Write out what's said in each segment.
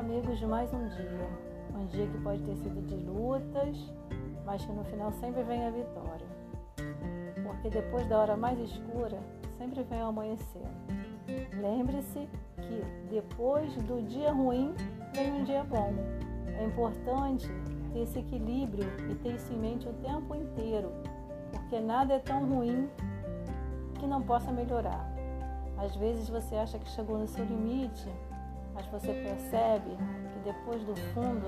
de mais um dia. Um dia que pode ter sido de lutas, mas que no final sempre vem a vitória. Porque depois da hora mais escura, sempre vem o amanhecer. Lembre-se que depois do dia ruim vem um dia bom. É importante ter esse equilíbrio e ter isso em mente o tempo inteiro, porque nada é tão ruim que não possa melhorar. Às vezes você acha que chegou no seu limite, mas você percebe que depois do fundo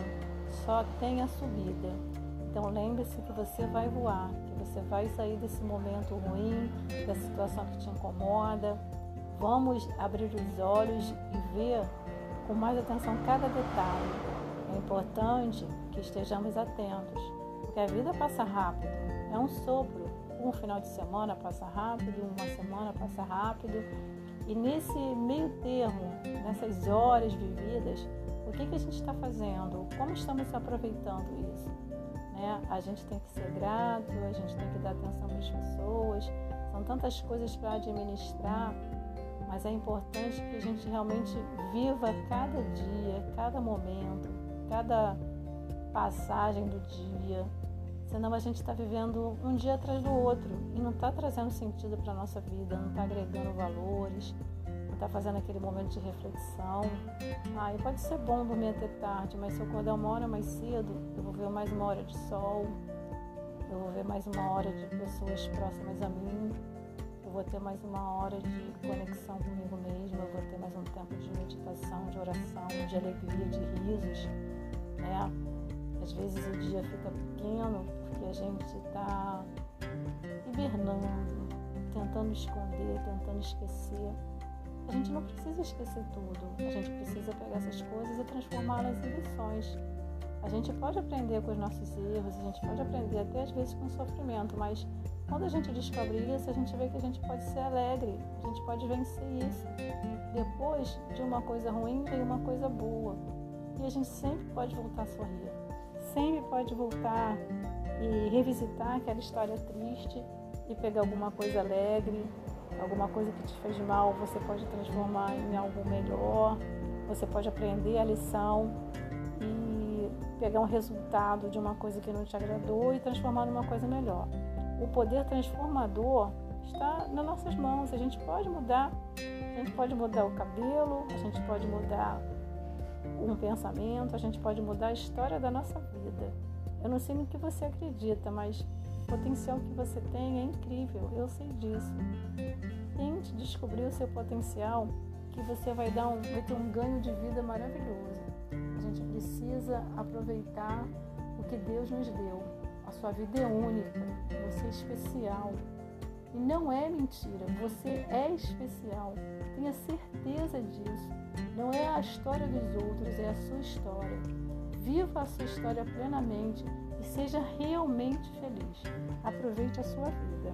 só tem a subida. Então lembre-se que você vai voar, que você vai sair desse momento ruim, da situação que te incomoda. Vamos abrir os olhos e ver com mais atenção cada detalhe. É importante que estejamos atentos, porque a vida passa rápido, é um sopro. Um final de semana passa rápido, uma semana passa rápido, e nesse meio termo, nessas horas vividas, o que, que a gente está fazendo? Como estamos aproveitando isso? Né? A gente tem que ser grato, a gente tem que dar atenção para as pessoas, são tantas coisas para administrar, mas é importante que a gente realmente viva cada dia, cada momento, cada passagem do dia, senão a gente está vivendo um dia atrás do outro e não está trazendo sentido para a nossa vida, não está agregando valores, não está fazendo aquele momento de reflexão. Ah, e pode ser bom dormir até tarde, mas se eu acordar uma hora mais cedo, eu vou ver mais uma hora de sol, eu vou ver mais uma hora de pessoas próximas a mim, eu vou ter mais uma hora de conexão comigo mesma, eu vou ter mais um tempo de meditação, de oração, de alegria, de risos, né? Às vezes o dia fica pequeno porque a gente está hibernando, tentando esconder, tentando esquecer. A gente não precisa esquecer tudo, a gente precisa pegar essas coisas e transformá-las em lições. A gente pode aprender com os nossos erros, a gente pode aprender até às vezes com sofrimento, mas quando a gente descobre isso, a gente vê que a gente pode ser alegre, a gente pode vencer isso. Depois de uma coisa ruim vem uma coisa boa e a gente sempre pode voltar a sorrir sempre pode voltar e revisitar aquela história triste e pegar alguma coisa alegre, alguma coisa que te fez mal, você pode transformar em algo melhor, você pode aprender a lição e pegar um resultado de uma coisa que não te agradou e transformar numa coisa melhor. O poder transformador está nas nossas mãos, a gente pode mudar, a gente pode mudar o cabelo, a gente pode mudar um pensamento, a gente pode mudar a história da nossa vida. Eu não sei no que você acredita, mas o potencial que você tem é incrível, eu sei disso. Tente descobrir o seu potencial, que você vai, dar um, vai ter um ganho de vida maravilhoso. A gente precisa aproveitar o que Deus nos deu. A sua vida é única, você é especial. E não é mentira, você é especial. Tenha certeza disso. Não é a história dos outros, é a sua história. Viva a sua história plenamente e seja realmente feliz. Aproveite a sua vida.